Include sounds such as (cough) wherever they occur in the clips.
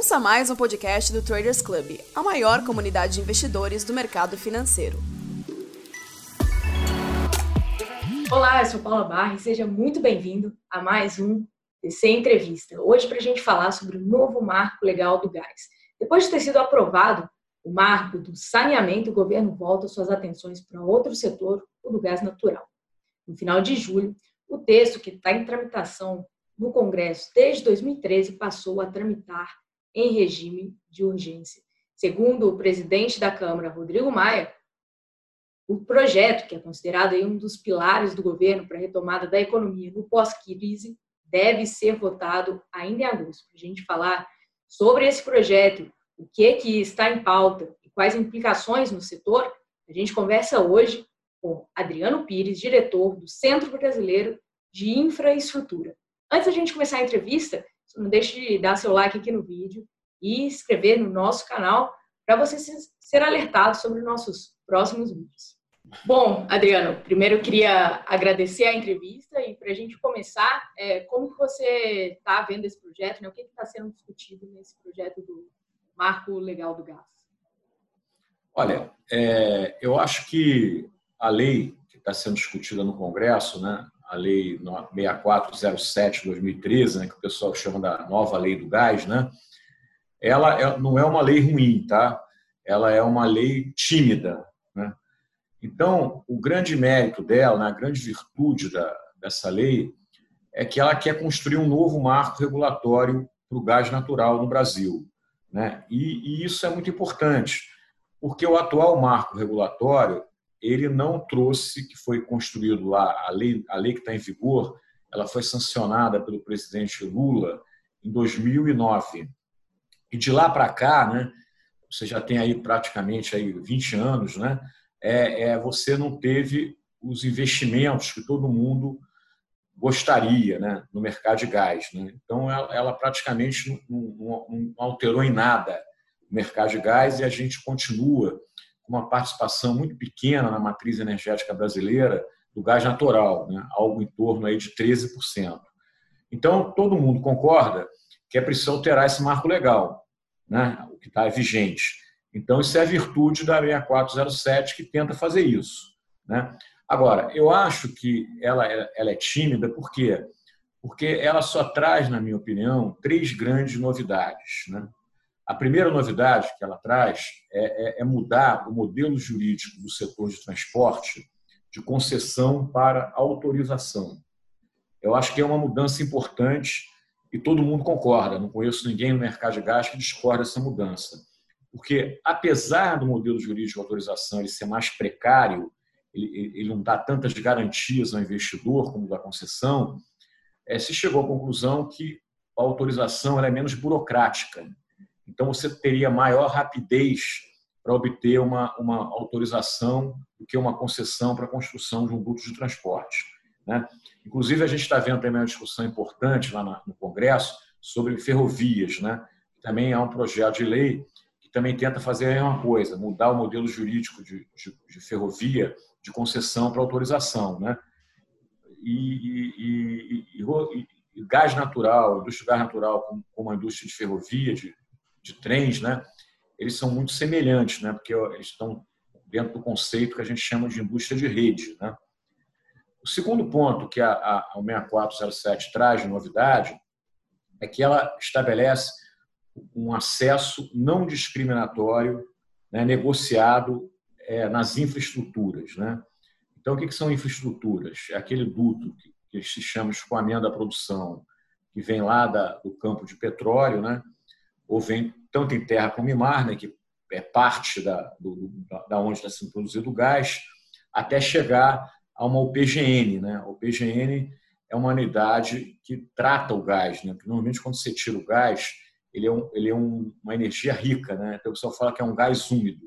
Ouça mais um podcast do Traders Club, a maior comunidade de investidores do mercado financeiro. Olá, eu sou Paula Barra e seja muito bem-vindo a mais um DC Entrevista. Hoje para a gente falar sobre o novo marco legal do gás. Depois de ter sido aprovado o marco do saneamento, o governo volta suas atenções para outro setor, o do gás natural. No final de julho, o texto que está em tramitação no Congresso desde 2013 passou a tramitar em regime de urgência. Segundo o presidente da Câmara, Rodrigo Maia, o projeto, que é considerado um dos pilares do governo para a retomada da economia no pós-crise, deve ser votado ainda em agosto. Para a gente falar sobre esse projeto, o que, é que está em pauta e quais implicações no setor, a gente conversa hoje com Adriano Pires, diretor do Centro Brasileiro de Infraestrutura. Antes da gente começar a entrevista, não deixe de dar seu like aqui no vídeo e inscrever no nosso canal para você ser alertado sobre nossos próximos vídeos. Bom, Adriano, primeiro eu queria agradecer a entrevista e para a gente começar, é, como que você está vendo esse projeto? Né? O que está sendo discutido nesse projeto do Marco Legal do Gás? Olha, é, eu acho que a lei que está sendo discutida no Congresso, né, a Lei 6407 de 2013, né, que o pessoal chama da nova Lei do Gás, né, ela é, não é uma lei ruim, tá? Ela é uma lei tímida, né? Então, o grande mérito dela, né, a grande virtude da, dessa lei é que ela quer construir um novo marco regulatório para o gás natural no Brasil. Né? E, e, isso é muito importante, porque o atual marco regulatório ele não trouxe, que foi construído lá, a lei, a lei que está em vigor, ela foi sancionada pelo presidente Lula em 2009. E de lá para cá, né, você já tem aí praticamente aí 20 anos, né, é, é, você não teve os investimentos que todo mundo gostaria né, no mercado de gás. Né? Então, ela, ela praticamente não, não, não alterou em nada o mercado de gás e a gente continua uma participação muito pequena na matriz energética brasileira do gás natural, né? algo em torno aí de 13%. Então, todo mundo concorda que é preciso alterar esse marco legal, né? o que está vigente. Então, isso é a virtude da 6407 que tenta fazer isso. Né? Agora, eu acho que ela, ela é tímida, por quê? Porque ela só traz, na minha opinião, três grandes novidades. Né? A primeira novidade que ela traz é, é, é, mudar o modelo jurídico do setor de transporte de concessão para autorização. Eu acho que é uma mudança importante e todo mundo concorda. Não conheço ninguém no mercado de gás que discorda dessa mudança. Porque, apesar do modelo jurídico de autorização ele ser mais precário, ele, ele não dá tantas garantias ao investidor como da concessão, é, se chegou à conclusão que a autorização é menos burocrática então, você teria maior rapidez para obter uma, uma autorização do que uma concessão para a construção de um duto de transporte. Né? Inclusive, a gente está vendo também uma discussão importante lá no Congresso sobre ferrovias. Né? Também há um projeto de lei que também tenta fazer a mesma coisa, mudar o modelo jurídico de, de, de ferrovia de concessão para autorização. Né? E, e, e, e, gás natural, indústria de gás natural, como, como a indústria de ferrovia, de, de trens, né, eles são muito semelhantes, né, porque eles estão dentro do conceito que a gente chama de indústria de rede. Né. O segundo ponto que a, a, a 6407 traz de novidade é que ela estabelece um acesso não discriminatório né, negociado é, nas infraestruturas. Né? Então, o que, que são infraestruturas? É aquele duto que, que se chama escoamento da produção, que vem lá da, do campo de petróleo, né? Ou vem tanto em terra como em mar, né, que é parte da, do, da onde está sendo produzido o gás, até chegar a uma UPGN. Né? A UPGN é uma unidade que trata o gás. Né? Porque normalmente, quando você tira o gás, ele é, um, ele é um, uma energia rica. Né? Então, o pessoal fala que é um gás úmido.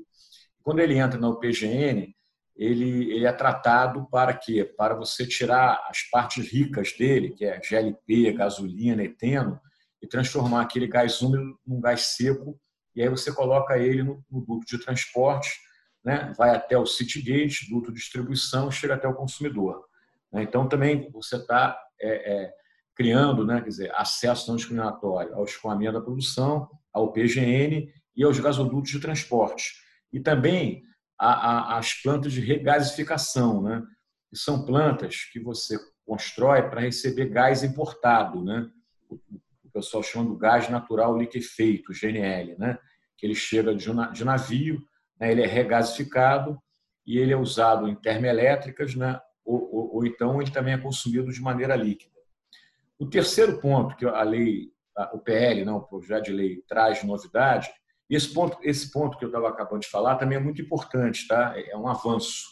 Quando ele entra na UPGN, ele, ele é tratado para quê? Para você tirar as partes ricas dele, que é GLP, gasolina, eteno, e transformar aquele gás úmido num gás seco, e aí você coloca ele no, no duto de transporte, né? vai até o Citygate, duto de distribuição, chega até o consumidor. Né? Então, também você está é, é, criando né? Quer dizer, acesso não discriminatório ao escoamento da produção, ao PGN e aos gasodutos de transporte. E também as plantas de regasificação, né? que são plantas que você constrói para receber gás importado, né? o pessoal chama do gás natural liquefeito, GNL, né? que ele chega de navio, né? ele é regasificado e ele é usado em termoelétricas, né? ou, ou, ou então ele também é consumido de maneira líquida. O terceiro ponto que a lei, o PL, não, o projeto de lei traz de novidade, e esse ponto, esse ponto que eu estava acabando de falar também é muito importante, tá? É um avanço.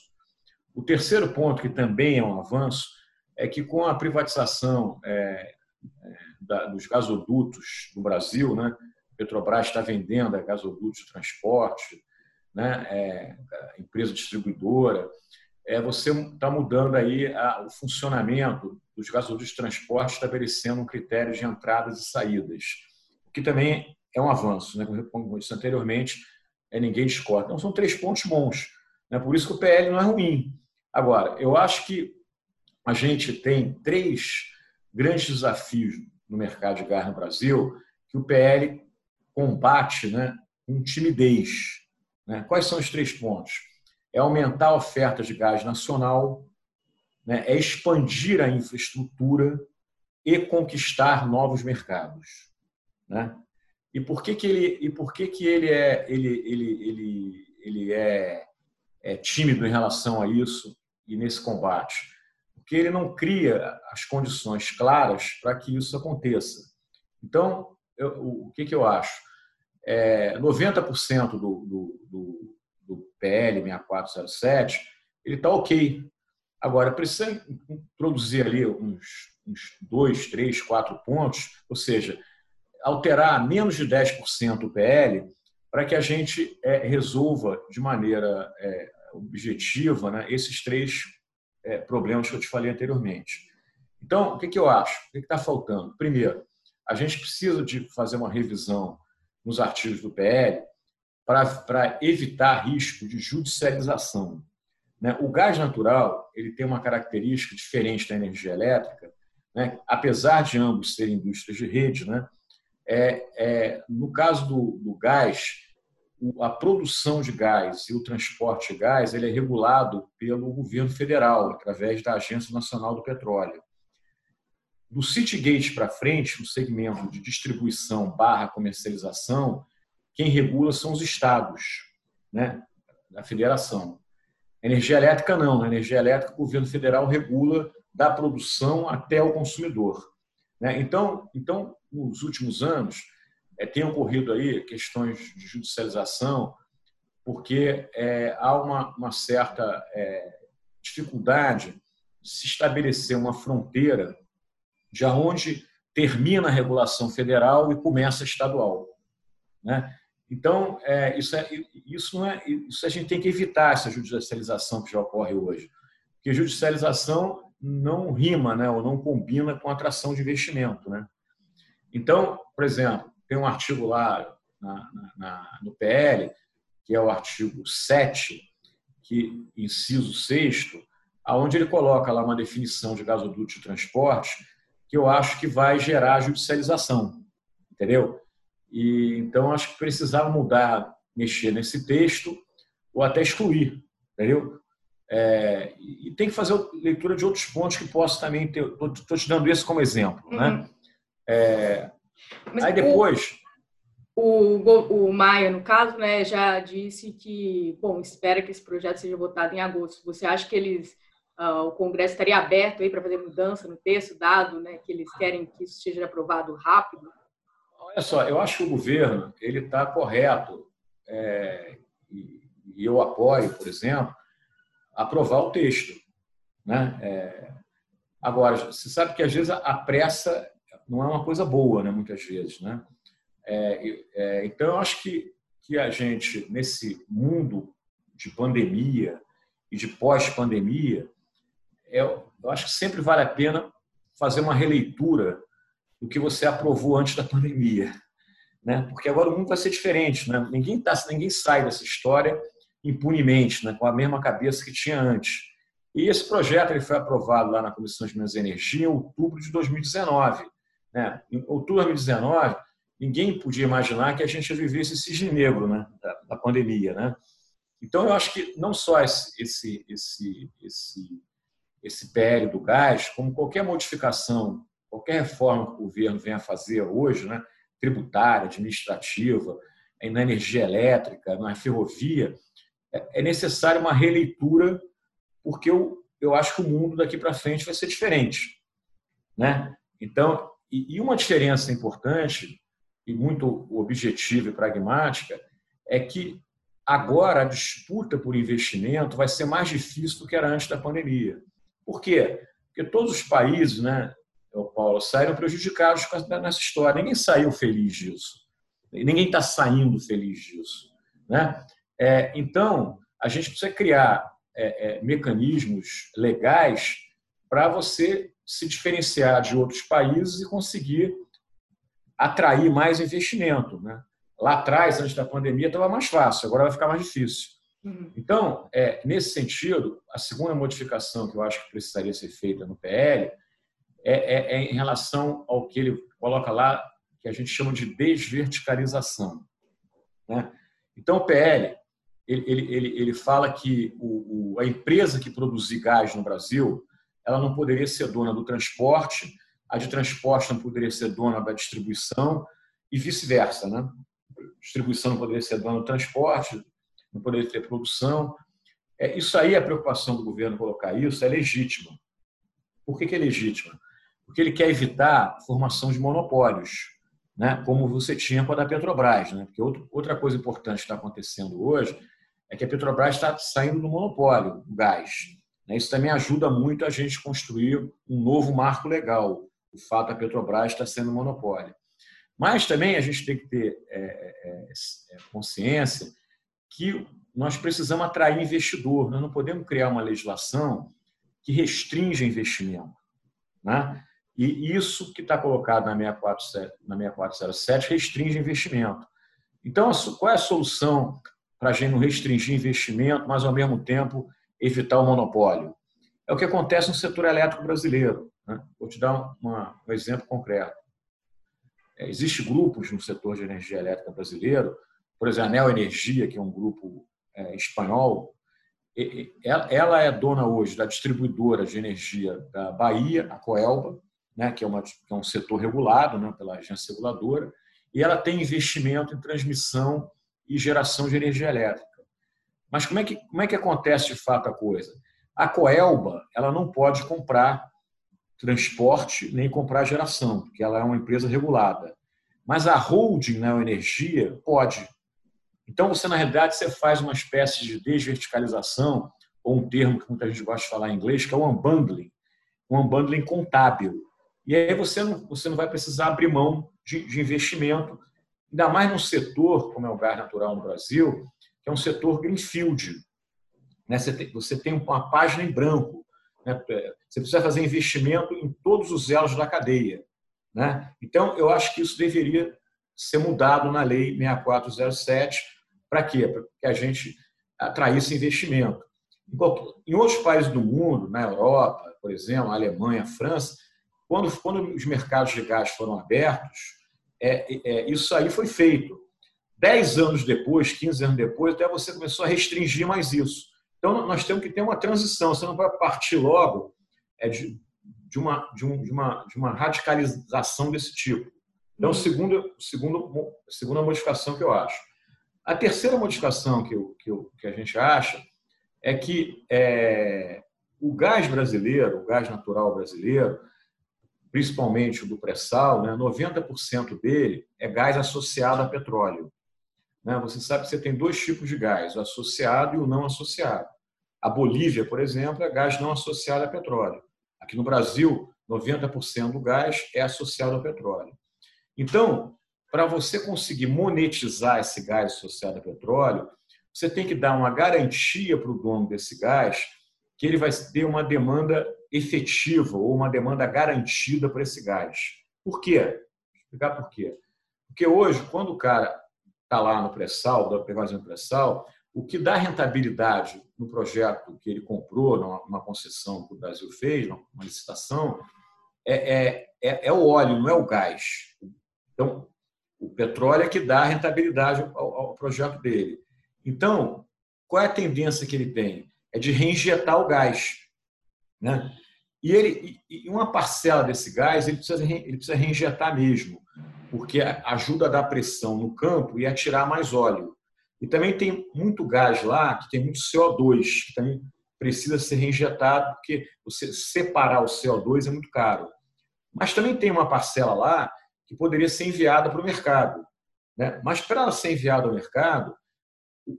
O terceiro ponto, que também é um avanço, é que com a privatização é, é, da, dos gasodutos no Brasil, né? Petrobras está vendendo a gasodutos de transporte, né? É, empresa distribuidora, é, você está mudando aí a, o funcionamento dos gasodutos de transporte, estabelecendo um critério de entradas e saídas, o que também é um avanço, né? como eu disse anteriormente, é, ninguém discorda. Então, são três pontos bons. Né? Por isso que o PL não é ruim. Agora, eu acho que a gente tem três grandes desafios no mercado de gás no Brasil que o PL combate né, com timidez. Né? Quais são os três pontos? É aumentar a oferta de gás nacional, né? é expandir a infraestrutura e conquistar novos mercados. Né? E por que, que ele e por que, que ele é ele ele ele ele é, é tímido em relação a isso e nesse combate? Porque ele não cria as condições claras para que isso aconteça. Então, eu, o que, que eu acho? É, 90% do, do, do, do PL 6407 ele está ok. Agora, precisa introduzir ali uns, uns dois, três, quatro pontos, ou seja, alterar menos de 10% o PL para que a gente é, resolva de maneira é, objetiva né, esses três é, problemas que eu te falei anteriormente. Então, o que, que eu acho? O que está faltando? Primeiro, a gente precisa de fazer uma revisão nos artigos do PL para evitar risco de judicialização. Né? O gás natural ele tem uma característica diferente da energia elétrica, né? apesar de ambos serem indústrias de rede, né? é, é, no caso do, do gás, a produção de gás e o transporte de gás ele é regulado pelo governo federal, através da Agência Nacional do Petróleo. Do Citygate para frente, no segmento de distribuição barra comercialização, quem regula são os estados, né, da federação. Energia elétrica não, na energia elétrica o governo federal regula da produção até o consumidor. Né? Então, então, nos últimos anos, é, tem ocorrido aí questões de judicialização, porque é, há uma, uma certa é, dificuldade de se estabelecer uma fronteira de onde termina a regulação federal e começa a estadual. Né? Então, é, isso, é, isso, não é, isso a gente tem que evitar, essa judicialização que já ocorre hoje. Porque judicialização não rima, né, ou não combina com atração de investimento, né? Então, por exemplo, tem um artigo lá na, na, no PL, que é o artigo 7, que inciso 6, aonde ele coloca lá uma definição de gasoduto de transporte que eu acho que vai gerar judicialização, entendeu? E então acho que precisava mudar, mexer nesse texto ou até excluir, entendeu? É, e tem que fazer leitura de outros pontos que posso também ter. Estou te dando isso como exemplo. Né? Uhum. Né? É, aí depois. O, o, o, Maia, no caso, né, já disse que, bom, espera que esse projeto seja votado em agosto. Você acha que eles, uh, o Congresso estaria aberto aí para fazer mudança no texto, dado né, que eles querem que isso seja aprovado rápido? Olha só, eu acho que o governo ele está correto é, e, e eu apoio, por exemplo, aprovar o texto. Né? É... Agora, você sabe que às vezes a pressa não é uma coisa boa, né? muitas vezes. Né? É, é, então, eu acho que, que a gente, nesse mundo de pandemia e de pós-pandemia, é, eu acho que sempre vale a pena fazer uma releitura do que você aprovou antes da pandemia. Né? Porque agora o mundo vai ser diferente. Né? Ninguém, tá, ninguém sai dessa história impunemente, né, com a mesma cabeça que tinha antes. E esse projeto ele foi aprovado lá na Comissão de Minas e Energia em outubro de 2019. Né? Em outubro de 2019, ninguém podia imaginar que a gente vivesse esse cisne negro né, da, da, pandemia. Né? Então, eu acho que não só esse, esse, esse, esse, esse PL do gás, como qualquer modificação, qualquer reforma que o governo venha fazer hoje, né, tributária, administrativa, na energia elétrica, na ferrovia, é, é necessária uma releitura, porque eu, eu acho que o mundo daqui para frente vai ser diferente. Né? Então, e, uma diferença importante e muito objetiva e pragmática é que agora a disputa por investimento vai ser mais difícil do que era antes da pandemia. Por quê? Porque todos os países, né, Paulo, saíram prejudicados nessa história. Ninguém saiu feliz disso. Ninguém está saindo feliz disso. Né? É, então, a gente precisa criar é, é, mecanismos legais para você se diferenciar de outros países e conseguir atrair mais investimento. Né? Lá atrás, antes da pandemia, estava mais fácil, agora vai ficar mais difícil. Uhum. Então, é, nesse sentido, a segunda modificação que eu acho que precisaria ser feita no PL é, é, é em relação ao que ele coloca lá, que a gente chama de desverticalização. Né? Então, o PL ele, ele, ele, ele fala que o, o, a empresa que produzir gás no Brasil ela não poderia ser dona do transporte, a de transporte não poderia ser dona da distribuição e vice-versa. Né? distribuição não poderia ser dona do transporte, não poderia ter produção. É, isso aí, a preocupação do governo colocar isso é legítima. Por que, que é legítima? Porque ele quer evitar a formação de monopólios, né? como você tinha com a da Petrobras. Né? Porque outra coisa importante que está acontecendo hoje é que a Petrobras está saindo do monopólio do gás. Né? Isso também ajuda muito a gente construir um novo marco legal. O fato da Petrobras estar sendo monopólio. Mas também a gente tem que ter é, é, é, consciência que nós precisamos atrair investidor. Nós não podemos criar uma legislação que restringe investimento. Né? E isso que está colocado na 6407, na 6407 restringe investimento. Então, qual é a solução para a gente não restringir investimento, mas ao mesmo tempo evitar o monopólio. É o que acontece no setor elétrico brasileiro. Né? Vou te dar uma, um exemplo concreto. É, Existem grupos no setor de energia elétrica brasileiro, por exemplo, a Neo Energia, que é um grupo é, espanhol, ela é dona hoje da distribuidora de energia da Bahia, a Coelba, né, que, é uma, que é um setor regulado né, pela agência reguladora, e ela tem investimento em transmissão e geração de energia elétrica. Mas como é que, como é que acontece de fato a coisa? A Coelba ela não pode comprar transporte nem comprar geração, porque ela é uma empresa regulada. Mas a holding na energia pode. Então, você, na realidade, você faz uma espécie de desverticalização, ou um termo que muita gente gosta de falar em inglês, que é o unbundling, um unbundling contábil. E aí você não, você não vai precisar abrir mão de, de investimento, ainda mais num setor como é o gás natural no Brasil, que é um setor greenfield. Né? Você, tem, uma página em branco. Né? Você precisa fazer investimento em todos os elos da cadeia. Né? Então, eu acho que isso deveria ser mudado na Lei 6407. Para quê? Para que a gente atraísse investimento. Em outros países do mundo, na Europa, por exemplo, a Alemanha, a França, quando, quando os mercados de gás foram abertos, é, é, isso aí foi feito. 10 anos depois, 15 anos depois, até você começou a restringir mais isso. Então, nós temos que ter uma transição. Você não vai partir logo é, de, de, uma, de, um, de, uma, de uma radicalização desse tipo. Então, segundo, segundo, segunda modificação que eu acho. A terceira modificação que, eu, que, eu, que a gente acha é que é, o gás brasileiro, o gás natural brasileiro, principalmente o do pré-sal, né, 90% dele é gás associado a petróleo. Né? Você sabe que você tem dois tipos de gás, o associado e o não associado. A Bolívia, por exemplo, é gás não associado a petróleo. Aqui no Brasil, 90% do gás é associado ao petróleo. Então, para você conseguir monetizar esse gás associado a petróleo, você tem que dar uma garantia para o dono desse gás que ele vai ter uma demanda efetiva ou uma demanda garantida para esse gás. Por quê? Vou explicar por quê. Porque hoje, quando o cara está lá no pré-sal, da pegagem do pré-sal, o que dá rentabilidade no projeto que ele comprou, numa concessão que o Brasil fez, uma licitação, é, é, é, é o óleo, não é o gás. Então, O petróleo é que dá rentabilidade ao, ao projeto dele. Então, qual é a tendência que ele tem? É de reinjetar o gás. Né? E, ele, e uma parcela desse gás ele precisa, ele precisa reinjetar mesmo, porque ajuda a dar pressão no campo e a tirar mais óleo. E também tem muito gás lá, que tem muito CO2, que também precisa ser reinjetado, porque você separar o CO2 é muito caro. Mas também tem uma parcela lá que poderia ser enviada para o mercado. Né? Mas para ela ser enviada ao mercado,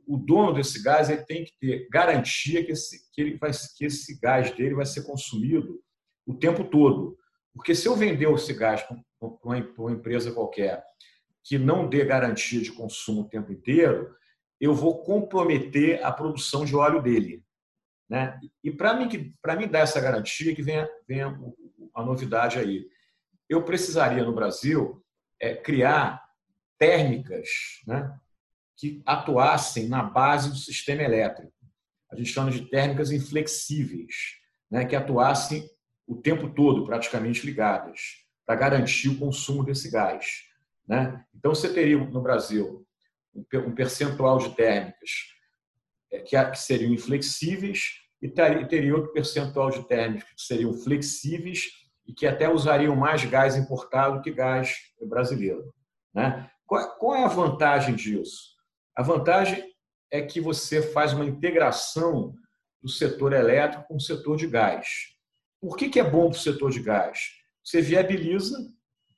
o dono desse gás ele tem que ter garantia que esse, que, ele vai, que esse gás dele vai ser consumido o tempo todo. Porque se eu vender esse gás uma, empresa qualquer que não dê garantia de consumo o tempo inteiro, eu vou comprometer a produção de óleo dele. Né? E para mim, mim dar essa garantia, que vem, vem a, a novidade aí. Eu precisaria, no Brasil, é, criar térmicas né, que atuassem na base do sistema elétrico. A gente chama de térmicas inflexíveis, né, que atuassem o tempo todo, praticamente ligadas, para garantir o consumo desse gás. Né? Então, você teria no Brasil um percentual de térmicas é, que seriam inflexíveis e teria outro percentual de térmicas que seriam flexíveis e que até usariam mais gás importado que gás brasileiro. Né? Qual é a vantagem disso? A vantagem é que você faz uma integração do setor elétrico com o setor de gás. Por que, que é bom para o setor de gás? Você viabiliza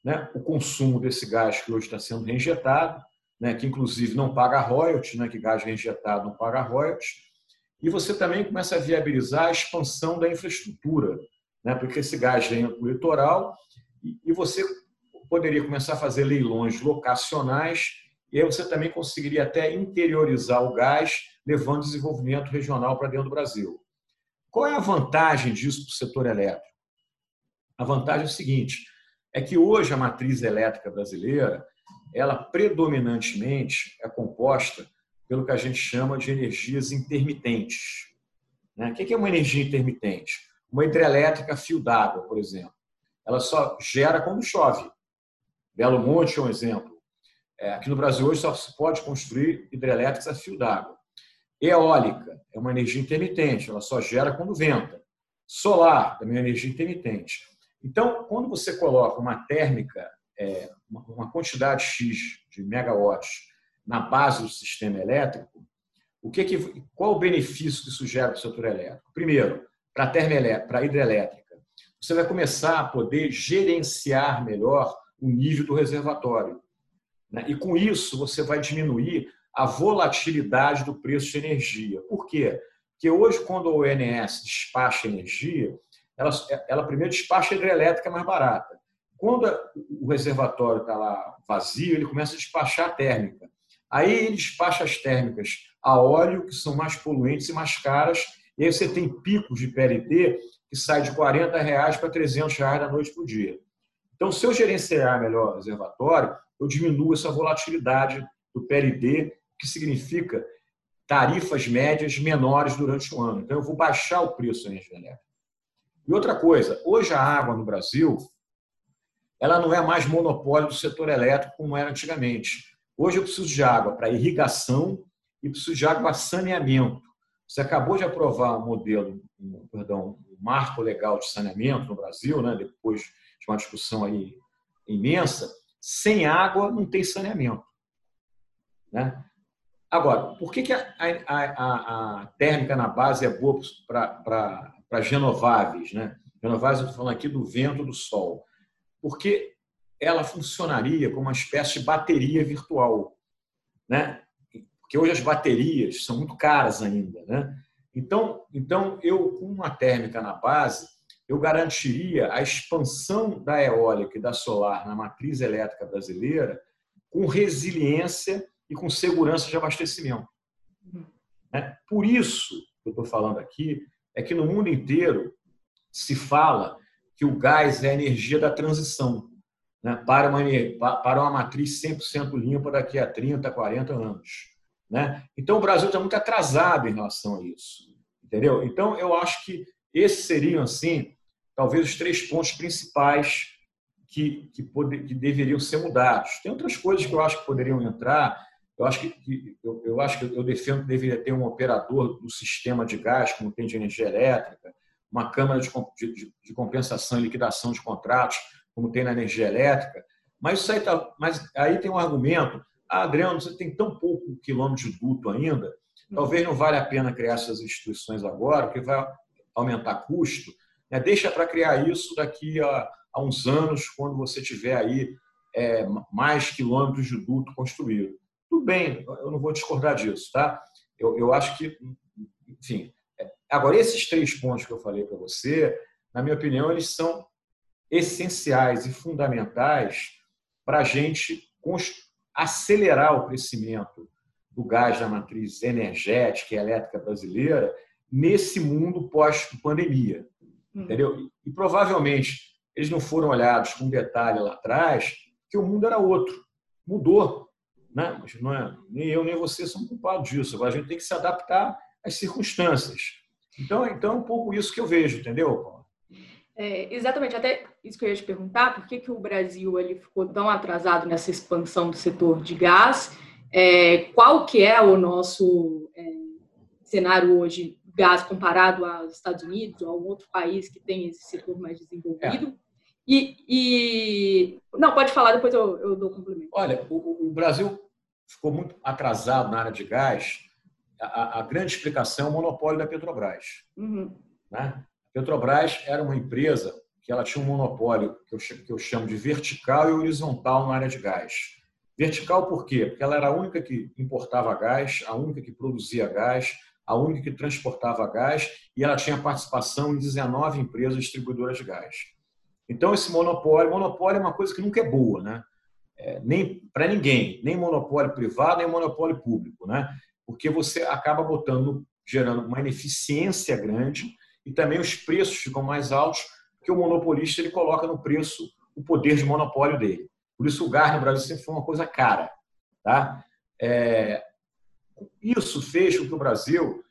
né, o consumo desse gás que hoje está sendo reinjetado, né, que inclusive não paga royalties, né, que gás reinjetado não paga royalties, e você também começa a viabilizar a expansão da infraestrutura, né, porque esse gás vem do litoral e você poderia começar a fazer leilões locacionais e aí você também conseguiria até interiorizar o gás, levando desenvolvimento regional para dentro do Brasil. Qual é a vantagem disso para o setor elétrico? A vantagem é o seguinte: é que hoje a matriz elétrica brasileira, ela predominantemente é composta pelo que a gente chama de energias intermitentes. Né? O que é uma energia intermitente? Uma hidrelétrica fio d'água, por exemplo. Ela só gera quando chove. Belo Monte é um exemplo. É, aqui no Brasil hoje só se pode construir hidrelétricas a fio d'água. Eólica é uma energia intermitente, ela só gera quando venta. Solar também é uma energia intermitente. Então, quando você coloca uma térmica, é, uma quantidade X de megawatts na base do sistema elétrico, o que que, qual o benefício que isso gera para o setor elétrico? Primeiro, para a para a hidrelétrica, você vai começar a poder gerenciar melhor o nível do reservatório. Né? E com isso, você vai diminuir a volatilidade do preço de energia. Por quê? Porque hoje, quando a ONS despacha energia, ela, ela primeiro despacha a hidrelétrica mais barata. Quando o reservatório está lá vazio, ele começa a despachar a térmica. Aí ele despacha as térmicas a óleo, que são mais poluentes e mais caras, e aí você tem picos de PLD que sai de 40 reais para 300 reais da noite por dia. Então, se eu gerenciar melhor o reservatório, eu diminuo essa volatilidade do PLD, que significa tarifas médias menores durante o ano. Então, eu vou baixar o preço da energia elétrica. E outra coisa, hoje a água no Brasil, ela não é mais monopólio do setor elétrico como era antigamente. Hoje eu preciso de água para irrigação e preciso de água para saneamento. Você acabou de aprovar um modelo, um, perdão, um marco legal de saneamento no Brasil, né, depois de uma discussão aí imensa, sem água não tem saneamento. Né? Agora, por que, que a, a, a, a térmica na base é boa para renováveis? Né? Renováveis, eu estou falando aqui do vento do sol. Porque ela funcionaria como uma espécie de bateria virtual. Né? Porque hoje as baterias são muito caras ainda. Né? Então, então, eu, com uma térmica na base, eu garantiria a expansão da eólica e da solar na matriz elétrica brasileira com resiliência e com segurança de abastecimento. Né? Por isso eu estou falando aqui é que no mundo inteiro se fala que o gás é a energia da transição né? para, uma, para uma matriz 100% limpa daqui a 30, 40 anos. Né? Então, o Brasil está muito atrasado em relação a isso. Entendeu? Então, eu acho que esses seriam, assim, talvez os três pontos principais que, que, poder, que deveriam ser mudados. Tem outras coisas que eu acho que poderiam entrar. Eu acho que, eu, eu, acho que eu defendo que deveria ter um operador do sistema de gás, como tem de energia elétrica, uma câmara de, de, de compensação e liquidação de contratos, como tem na energia elétrica. Mas isso aí, tá, mas aí tem um argumento. Ah, Adriano, você tem tão pouco quilômetro de duto ainda, talvez não valha a pena criar essas instituições agora, porque vai aumentar custo. Né? Deixa para criar isso daqui a, a, uns anos, quando você tiver aí é, mais quilômetros de duto construído. Tudo bem, eu não vou discordar disso, tá? Eu, eu acho que, enfim. É, agora, esses três pontos que eu falei para você, na minha opinião, eles são essenciais e fundamentais para a gente acelerar o crescimento do gás da matriz energética e elétrica brasileira nesse mundo pós-pandemia. Hum. Entendeu? E provavelmente eles não foram olhados com detalhe lá atrás, que o mundo era outro. Mudou. Né? Mas não é, nem eu nem você somos culpados disso. A gente tem que se adaptar às circunstâncias. Então, então é um pouco isso que eu vejo, entendeu, Paulo? É, exatamente, até isso que eu ia te perguntar, por que, que o Brasil ele ficou tão atrasado nessa expansão do setor de gás? É, qual que é o nosso é, cenário hoje gás comparado aos Estados Unidos ou a um outro país que tem esse setor mais desenvolvido? É. E, e, Não, pode falar, depois eu, eu dou complemento. Olha, o, o, Brasil ficou muito atrasado na área de gás. A, a grande explicação é o monopólio da Petrobras. Uhum. Né? A Petrobras era uma empresa que ela tinha um monopólio que eu, que eu chamo de vertical e horizontal na área de gás. Vertical por quê? Porque ela era a única que importava gás, a única que produzia gás, a única que transportava gás e ela tinha participação em 19 empresas distribuidoras de gás. Então, esse monopólio, monopólio é uma coisa que nunca é boa, né? É, nem para ninguém, nem monopólio privado, nem monopólio público, né? Porque você acaba botando, gerando uma ineficiência grande e também os preços ficam mais altos, porque o monopolista ele coloca no preço o poder de monopólio dele. Por isso o gás no Brasil sempre foi uma coisa cara, tá? É, isso fez com que o Brasil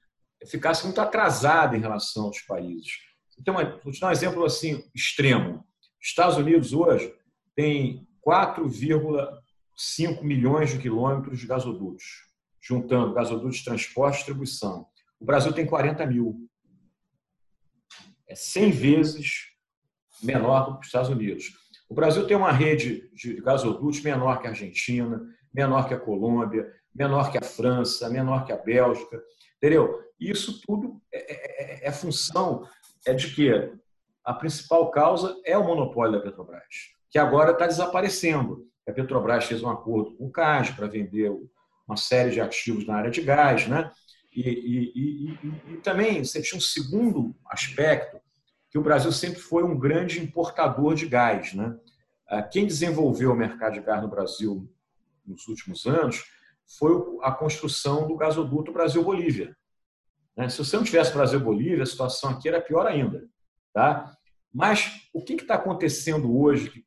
ficasse muito atrasado em relação aos países. Então, vou te dar um exemplo assim extremo. Estados Unidos hoje tem 4,5 milhões de quilômetros de gasodutos, juntando gasodutos transporte e distribuição. O Brasil tem 40 mil. É 100 vezes menor do que os Estados Unidos. O Brasil tem uma rede de gasodutos menor que a Argentina, menor que a Colômbia, menor que a França, menor que a Bélgica, entendeu? Isso tudo é, é, é, é função é de que a principal causa é o monopólio da Petrobras, que agora está desaparecendo. A Petrobras fez um acordo com o CAS para vender uma série de ativos na área de gás, né? E, e, e, e, também você tinha um segundo aspecto que o Brasil sempre foi um grande importador de gás, né? Ah, quem desenvolveu o mercado de gás no Brasil nos últimos anos foi a construção do gasoduto Brasil-Bolívia. Né? Se você não tivesse Brasil-Bolívia, a situação aqui era pior ainda. Tá? Mas o que está acontecendo hoje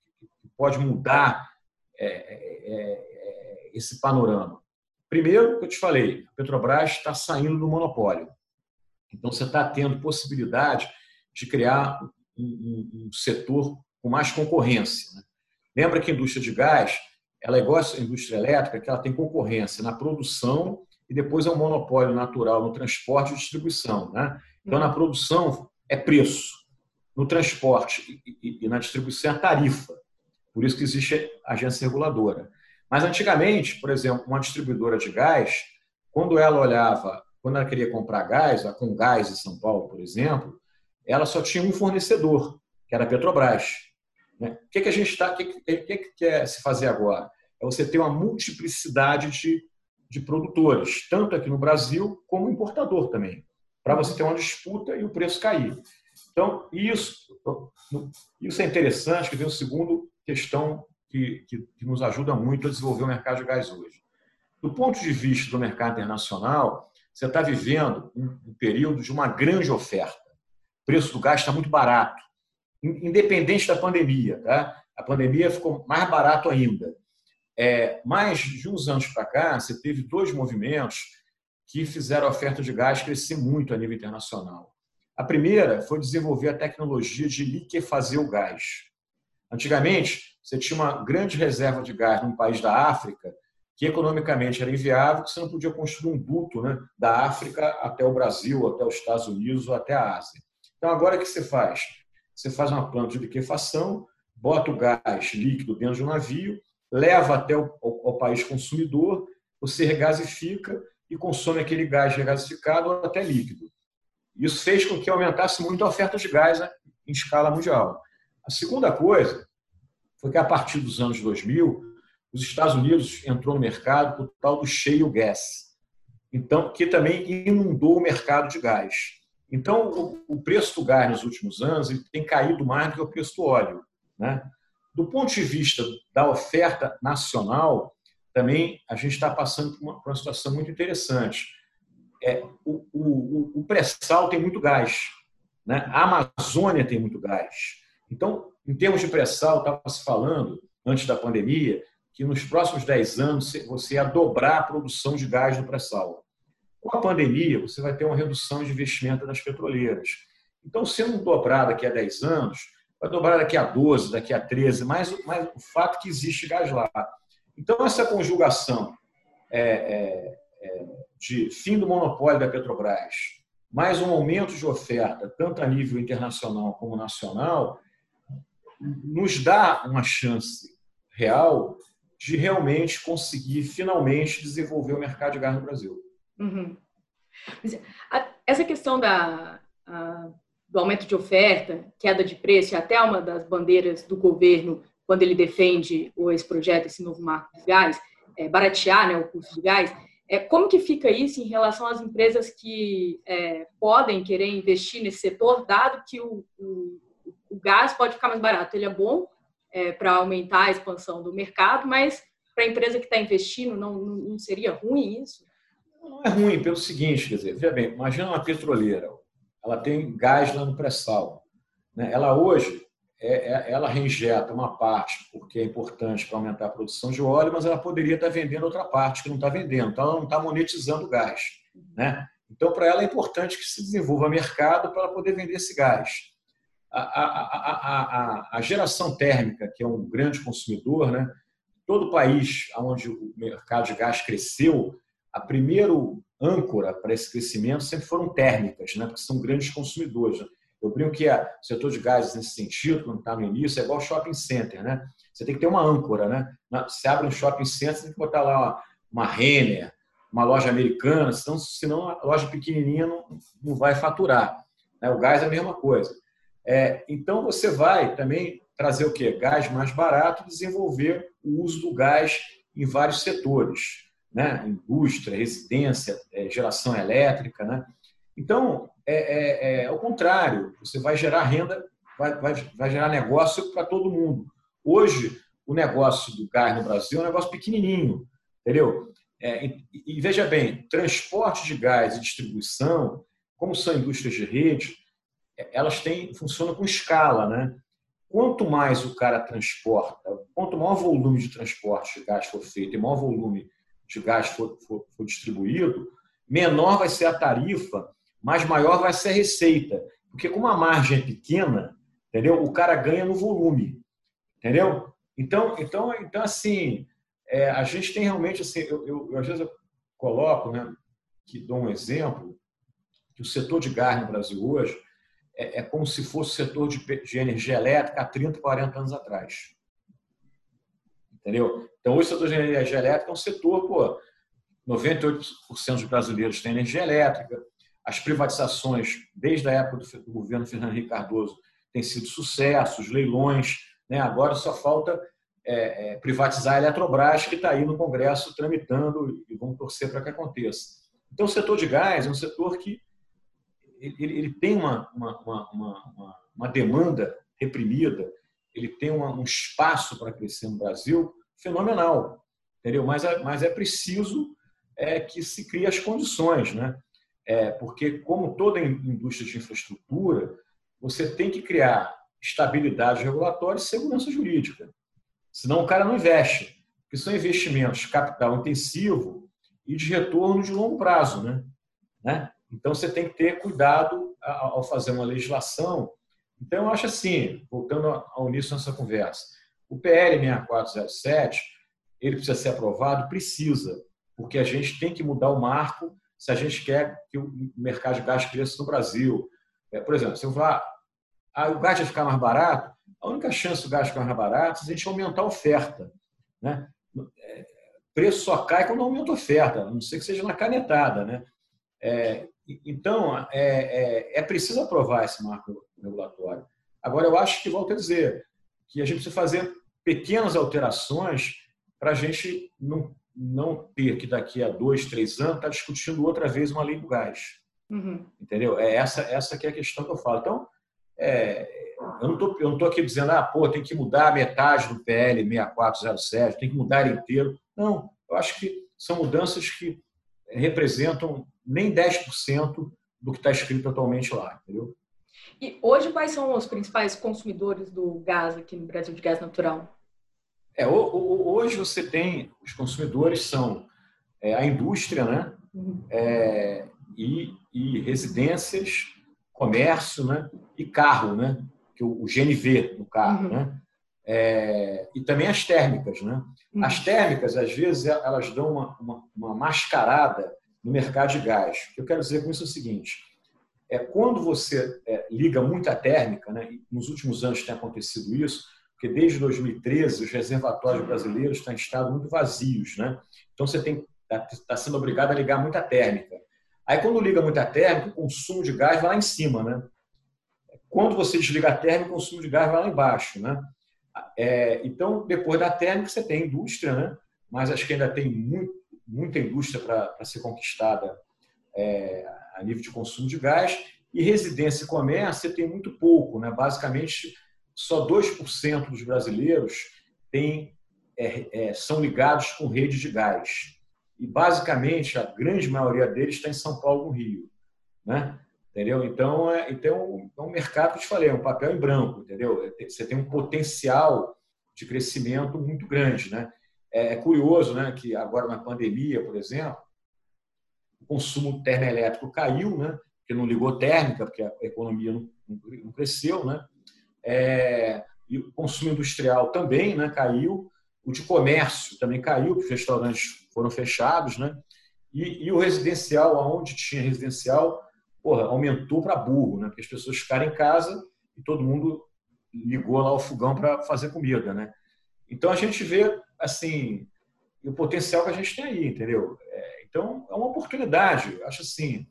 pode mudar é, é, é, esse panorama? Primeiro, que eu te falei, a Petrobras está saindo do monopólio. Então, você está tendo possibilidade de criar um, um, um setor com mais concorrência. Né? Lembra que a indústria de gás ela é igual indústria elétrica, que ela tem concorrência na produção e depois é um monopólio natural no transporte e distribuição. Né? Então, na produção é preço, no transporte e, e na distribuição é tarifa. Por isso que existe a agência reguladora. Mas antigamente, por exemplo, uma distribuidora de gás, quando ela olhava, quando ela queria comprar gás, a com gás em São Paulo, por exemplo, ela só tinha um fornecedor, que era a Petrobras. Né? O que, que a gente está, o que, que, que quer se fazer agora? É você ter uma multiplicidade de, de produtores, tanto aqui no Brasil como importador também, para você ter uma disputa e o preço cair. Então, isso, isso é interessante, que vem um segundo questão que, que, que nos ajuda muito a desenvolver o mercado de gás hoje. Do ponto de vista do mercado internacional, você está vivendo um, período de uma grande oferta. O preço do gás está muito barato independente da pandemia. Tá? A pandemia ficou mais barato ainda. É, mas, de uns anos para cá, você teve dois movimentos que fizeram a oferta de gás crescer muito a nível internacional. A primeira foi desenvolver a tecnologia de liquefazer o gás. Antigamente, você tinha uma grande reserva de gás num país da África que economicamente era inviável, que você não podia construir um duto né, da África até o Brasil, até os Estados Unidos ou até a Ásia. Então, agora o que você faz? Você faz uma planta de liquefação, bota o gás líquido dentro de um navio, leva até o, país consumidor, você regasifica e consome aquele gás regasificado até líquido. Isso fez com que aumentasse muito a oferta de gás né, em escala mundial. A segunda coisa foi que, a partir dos anos 2000, os Estados Unidos entrou no mercado o tal do shale gas, então que também inundou o mercado de gás. Então, o preço do gás nos últimos anos tem caído mais do que o preço do óleo. Né? Do ponto de vista da oferta nacional, também a gente está passando por uma, por uma situação muito interessante. É, o, o, o pré-sal tem muito gás, né? a Amazônia tem muito gás. Então, em termos de pré-sal, estava se falando, antes da pandemia, que nos próximos 10 anos você ia dobrar a produção de gás no pré-sal. Com a pandemia, você vai ter uma redução de investimento das petroleiras. Então, sendo dobrar daqui a 10 anos, vai dobrar daqui a 12, daqui a 13, mas, o fato que existe gás lá. Então, essa conjugação é, é, é, de fim do monopólio da Petrobras, mais um aumento de oferta, tanto a nível internacional como nacional, nos dá uma chance real de realmente conseguir finalmente desenvolver o mercado de gás no Brasil. Uhum. Essa questão da, a, do aumento de oferta, queda de preço, é até uma das bandeiras do governo quando ele defende esse projeto, esse novo marco de gás, é, baratear né, o custo do gás. É, como que fica isso em relação às empresas que é, podem querer investir nesse setor, dado que o, o, o gás pode ficar mais barato? Ele é bom, é, para aumentar a expansão do mercado, mas para a empresa que está investindo, não, não seria ruim isso? Não é ruim, pelo seguinte, quer dizer, veja bem, imagina uma petroleira, ela tem gás lá no pré-sal. Né? Ela hoje, é, é, ela reinjeta uma parte porque é importante para aumentar a produção de óleo, mas ela poderia estar vendendo outra parte que não está vendendo, então ela não está monetizando o gás. Né? Então, para ela é importante que se desenvolva mercado para ela poder vender esse gás a, a, a, a, geração térmica, que é um grande consumidor, né? todo país onde o mercado de gás cresceu, a primeiro âncora para esse crescimento sempre foram térmicas, né? porque são grandes consumidores. Né? Eu brinco que o setor de gás, nesse sentido, quando está no início, é igual shopping center. Né? Você tem que ter uma âncora. Né? Você abre um shopping center, você tem que botar lá uma, uma Renner, uma loja americana, senão, senão a loja pequenininha não, não vai faturar. Né? O gás é a mesma coisa. É, então, você vai também trazer o quê? Gás mais barato e desenvolver o uso do gás em vários setores, né? indústria, residência, é, geração elétrica. Né? Então, é, é, é, ao contrário, você vai gerar renda, vai, vai, vai gerar negócio para todo mundo. Hoje, o negócio do gás no Brasil é um negócio pequenininho, entendeu? É, e, e, veja bem, transporte de gás e distribuição, como são indústrias de rede, elas têm, funcionam com escala, né? Quanto mais o cara transporta, quanto maior volume de transporte de gás for feito e maior volume de gás for, for, for distribuído, menor vai ser a tarifa, mas maior vai ser a receita. Porque como a margem é pequena, entendeu? O cara ganha no volume, entendeu? Então, então, então assim, é, a gente tem realmente assim, eu, eu, eu, às vezes eu coloco, né, que dou um exemplo, que o setor de gás no Brasil hoje é, é como se fosse o setor de, de energia elétrica há 30, 40 anos atrás. Entendeu? Então, hoje o setor de energia elétrica é um setor, pô, 98% dos brasileiros têm energia elétrica. As privatizações, desde a época do governo Fernando Henrique Cardoso, têm sido sucessos, leilões. Né? Agora só falta é, é, privatizar a Eletrobras, que está aí no Congresso tramitando e vamos torcer para que aconteça. Então, o setor de gás é um setor que ele, ele tem uma, uma, uma, uma, demanda reprimida, ele tem um espaço para crescer no Brasil fenomenal, entendeu? Mas, é, mas é preciso é, que se crie as condições, né? É, porque, como toda indústria de infraestrutura, você tem que criar estabilidade regulatória e segurança jurídica. Senão o cara não investe. Porque são investimentos capital intensivo e de retorno de longo prazo. Né? né? Então, você tem que ter cuidado ao fazer uma legislação Então, eu acho assim, voltando ao início da nossa conversa, o PL 6407, ele precisa ser aprovado? Precisa, porque a gente tem que mudar o marco se a gente quer que o mercado de gás cresça no Brasil. É, por exemplo, se eu falar, ah, o gás vai ficar mais barato, a única chance do gás ficar mais barato é a gente aumentar a oferta. Né? É, preço só cai quando aumenta a oferta, a não ser que seja na canetada. Né? É, então, é, é, é, preciso aprovar esse marco regulatório. Agora, eu acho que, volto a dizer, que a gente precisa fazer pequenas alterações para a gente não, não ter que daqui a dois, três anos estar tá discutindo outra vez uma lei do gás. Uhum. Entendeu? É essa, essa que é a questão que eu falo. Então, é, eu não estou aqui dizendo, ah, pô, tem que mudar metade do PL 6407, tem que mudar inteiro. Não, eu acho que são mudanças que representam nem 10% do que está escrito atualmente lá, entendeu? E hoje, quais são os principais consumidores do gás aqui no Brasil, de gás natural? É, hoje você tem, os consumidores são é, a indústria, né? Uhum. É, e, e, residências, comércio, né? E carro, né? Que o, o GNV no carro, uhum. né? É, e também as térmicas, né? Uhum. As térmicas, às vezes, elas dão uma, uma, uma mascarada no mercado de gás. O que eu quero dizer com isso é o seguinte: é quando você é, liga muita térmica, né, nos últimos anos tem acontecido isso, porque desde 2013 os reservatórios brasileiros estão em estado muito vazios, né? Então você tem está tá sendo obrigado a ligar muita térmica. Aí quando liga muita térmica, o consumo de gás vai lá em cima, né? Quando você desliga a térmica, o consumo de gás vai lá embaixo, né? É, então depois da térmica você tem indústria, né? Mas acho que ainda tem muito, muita indústria para ser conquistada é, a nível de consumo de gás, e residência e comércio tem muito pouco, né? basicamente só 2% dos brasileiros têm, é, é, são ligados com rede de gás. E basicamente a grande maioria deles está em São Paulo, no Rio. Né? Entendeu? Então, é, então, é um mercado que eu te falei, é um papel em branco, entendeu? Você tem um potencial de crescimento muito grande, né? É, é curioso né, que agora na pandemia, por exemplo, o consumo termoelétrico caiu, né, porque não ligou térmica, porque a economia não, cresceu, né? É, e o consumo industrial também né, caiu, o de comércio também caiu, porque os restaurantes foram fechados, né? E, e o residencial, aonde tinha residencial, porra, aumentou para burro, né? Porque as pessoas ficaram em casa e todo mundo ligou lá o fogão para fazer comida, né? Então a gente vê assim o potencial que a gente tem aí, entendeu? É, então é uma oportunidade. Acho assim,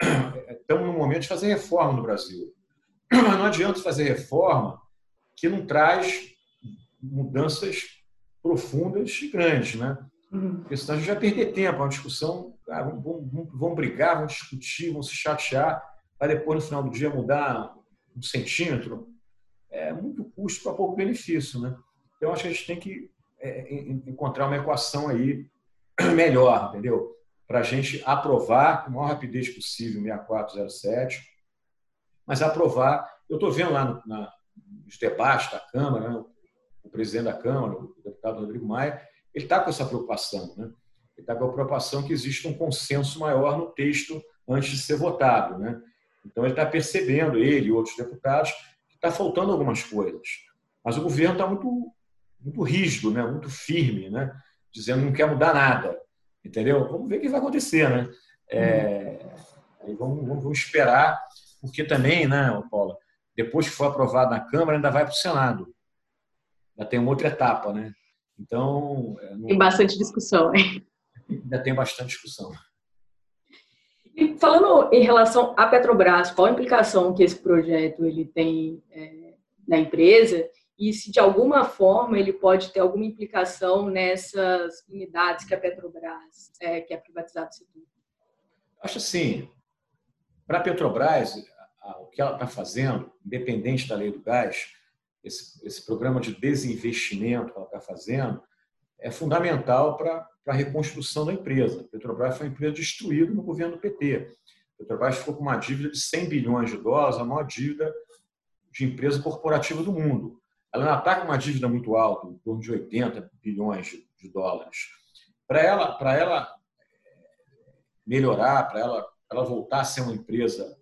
(clears throat) estamos no momento de fazer reforma no Brasil, (clears throat) mas não adianta fazer reforma que não traz mudanças profundas e grandes, né? Uhum. Porque senão a gente vai perder tempo, é uma discussão, ah, vamos, vamos, vamos brigar, vamos discutir, vamos se chatear, para depois no final do dia mudar um centímetro. É muito custo para pouco benefício, né? Então acho que a gente tem que é, encontrar uma equação aí (clears throat) melhor, entendeu? Para a gente aprovar com a maior rapidez possível 6407, mas aprovar. Eu estou vendo lá no, na, nos debates da Câmara, né, o presidente da Câmara, o deputado Rodrigo Maia, ele está com essa preocupação. Né? Ele está com a preocupação que existe um consenso maior no texto antes de ser votado. Né? Então, ele está percebendo, ele e outros deputados, que está faltando algumas coisas. Mas o governo está muito muito rígido, né? muito firme, né? dizendo que não quer mudar nada. Entendeu? Vamos ver o que vai acontecer. Né? É, vamos, vamos, vamos, esperar, porque também, né, Paula, depois que for aprovado na Câmara, ainda vai para o Senado. Ainda tem uma outra etapa. Né? Então. É, não... Tem bastante discussão. Hein? Ainda tem bastante discussão. E falando em relação à Petrobras, qual a implicação que esse projeto ele tem é, na empresa e se de alguma forma ele pode ter alguma implicação nessas unidades que a Petrobras é, quer privatizar do setor. Acho assim, para a Petrobras, o que ela está fazendo, independente da lei do gás, esse, esse programa de desinvestimento que ela está fazendo, é fundamental para a reconstrução da empresa. A Petrobras foi uma empresa destruída no governo do PT. A Petrobras ficou com uma dívida de 100 bilhões de dólares, a maior dívida de empresa corporativa do mundo ela com uma dívida muito alta, em torno de 80 bilhões de dólares. Para ela, para ela melhorar, para ela, ela voltar a ser uma empresa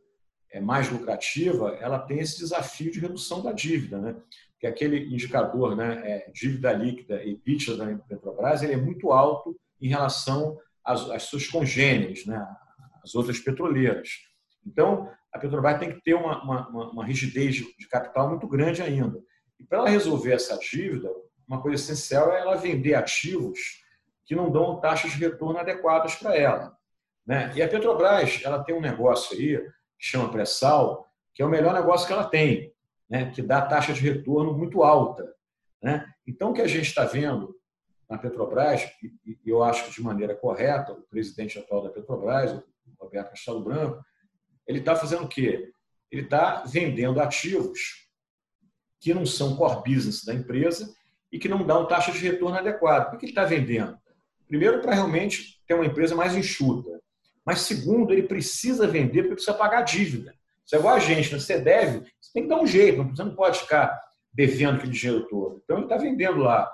é mais lucrativa, ela tem esse desafio de redução da dívida, né? Que aquele indicador, né, é, dívida líquida e EBITDA da Petrobras, ele é muito alto em relação às, às suas congêneres, né, as outras petroleiras. Então, a Petrobras tem que ter uma, uma, uma rigidez de capital muito grande ainda. E para ela resolver essa dívida, uma coisa essencial é ela vender ativos que não dão taxas de retorno adequadas para ela. Né? E a Petrobras ela tem um negócio aí que chama pré-sal, que é o melhor negócio que ela tem, né? que dá taxa de retorno muito alta. Né? Então, o que a gente está vendo na Petrobras, e eu acho que de maneira correta, o presidente atual da Petrobras, o Roberto Castelo Branco, ele está fazendo o quê? Ele está vendendo ativos que não são core business da empresa e que não dão taxa de retorno adequada. Por que ele está vendendo? Primeiro, para realmente ter uma empresa mais enxuta. Mas, segundo, ele precisa vender porque precisa pagar dívida. Isso é igual a gente, né? você deve, você tem que dar um jeito, você não pode ficar devendo aquele dinheiro todo. Então, ele está vendendo lá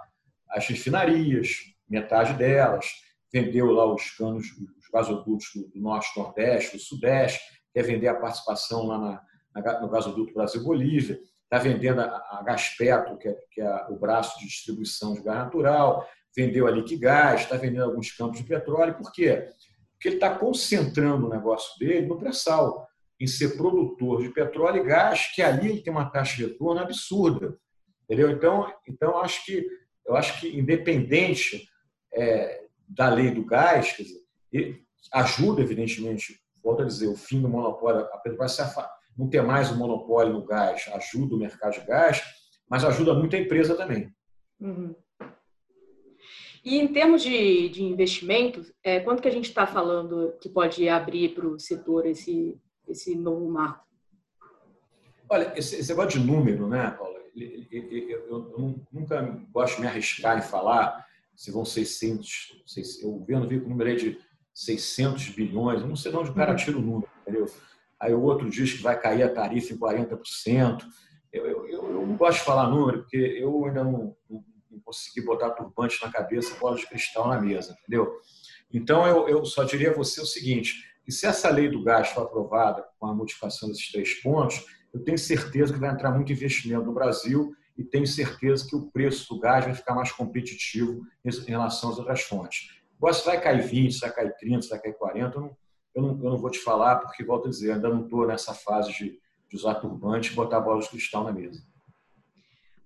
as refinarias, metade delas, vendeu lá os canos, os gasodutos do Norte, Nordeste, do Sudeste, quer vender a participação lá na, na, no gasoduto Brasil-Bolívia, está vendendo a, Gaspeto, que é, que é, o braço de distribuição de gás natural, vendeu a Liquigás, está vendendo alguns campos de petróleo. Por quê? Porque ele está concentrando o negócio dele no pré-sal, em ser produtor de petróleo e gás, que ali ele tem uma taxa de retorno absurda. Entendeu? Então, então acho que, eu acho que, independente é, da lei do gás, quer dizer, ajuda, evidentemente, volto a dizer, o fim do monopólio, a Petrobras não ter mais o monopólio no gás ajuda o mercado de gás, mas ajuda muito a empresa também. Uhum. E em termos de, de investimentos, é, quanto que a gente está falando que pode abrir para o setor esse, esse novo marco? Olha, esse, esse negócio de número, né, Paula? Eu, eu, eu, nunca gosto de me arriscar em falar se vão 600, 600 eu vendo vi com o número de 600 bilhões, não sei de onde o cara uhum. tira o número, entendeu? Aí o outro diz que vai cair a tarifa em 40%. Eu, eu, eu não gosto de falar número, porque eu ainda não, não, não consegui botar turbante na cabeça e bola de cristal na mesa, entendeu? Então, eu, eu só diria a você o seguinte, que se essa lei do gás for aprovada com a modificação desses três pontos, eu tenho certeza que vai entrar muito investimento no Brasil e tenho certeza que o preço do gás vai ficar mais competitivo em relação às outras fontes. Se vai cair 20, se vai cair 30, se vai cair 40, eu não, eu não, eu não vou te falar, porque, volto a dizer, ainda não estou nessa fase de, de, usar turbante e botar bola de cristal na mesa.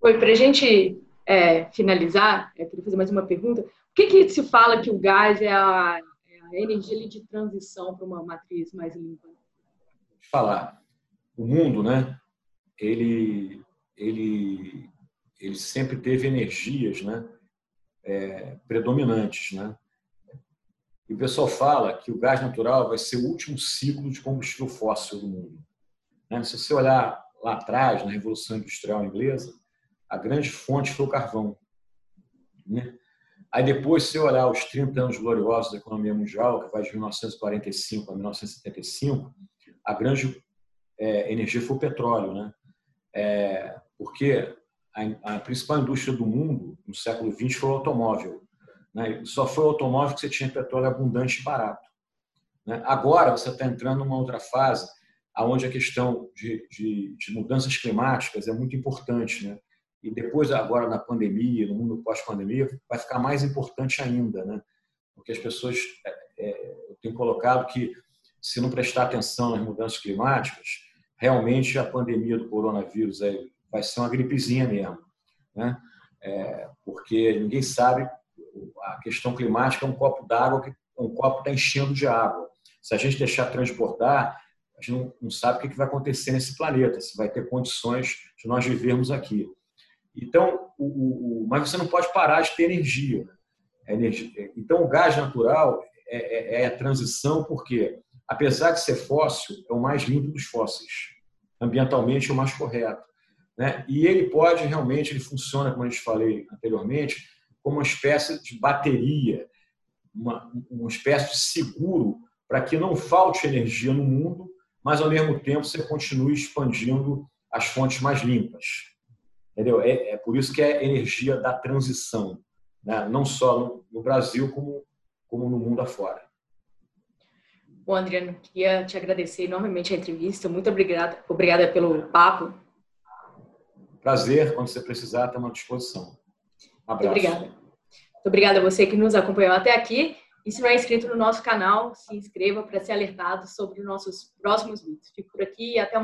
Oi, para a gente é, finalizar, eu queria fazer mais uma pergunta. O que, que se fala que o gás é a, é a energia de transição para uma matriz mais limpa? Falar. O mundo, né? Ele, ele, ele sempre teve energias, né? É, predominantes, né? E o pessoal fala que o gás natural vai ser o último ciclo de combustível fóssil do mundo. Né? Se você olhar lá atrás, na Revolução Industrial Inglesa, a grande fonte foi o carvão. Né? Aí depois, se olhar os 30 anos gloriosos da economia mundial, que vai de 1945 a 1975, a grande é, energia foi o petróleo. Né? É, porque a principal indústria do mundo no século XX foi o automóvel. Né? Só foi o automóvel que você tinha petróleo abundante e barato. Né? Agora você está entrando numa outra fase, aonde a questão de, de, de, mudanças climáticas é muito importante. Né? E depois, agora na pandemia, no mundo pós-pandemia, vai ficar mais importante ainda. Né? Porque as pessoas é, é, têm colocado que, se não prestar atenção nas mudanças climáticas, realmente a pandemia do coronavírus vai ser uma gripezinha mesmo. Né? É, porque ninguém sabe a questão climática é um copo d'água que um copo está enchendo de água. Se a gente deixar transbordar, a gente não, não sabe o que vai acontecer nesse planeta, se vai ter condições de nós vivermos aqui. Então, o, o, mas você não pode parar de ter energia. Né? energia. Então, o gás natural é, é, é, a transição, porque, apesar de ser fóssil, é o mais limpo dos fósseis. Ambientalmente, é o mais correto. Né? E ele pode realmente, ele funciona, como a gente falei anteriormente, como uma espécie de bateria, uma, uma espécie de seguro para que não falte energia no mundo, mas ao mesmo tempo você continue expandindo as fontes mais limpas. Entendeu? É, é por isso que é energia da transição, né? não só no, no Brasil, como, como no mundo afora. Bom, Adriano, queria te agradecer enormemente a entrevista. Muito obrigada, obrigada pelo papo. Prazer, quando você precisar, estamos à disposição. Abraço. Muito obrigada. Muito obrigada a você que nos acompanhou até aqui. E se não é inscrito no nosso canal, se inscreva para ser alertado sobre os nossos próximos vídeos. Fico por aqui e até uma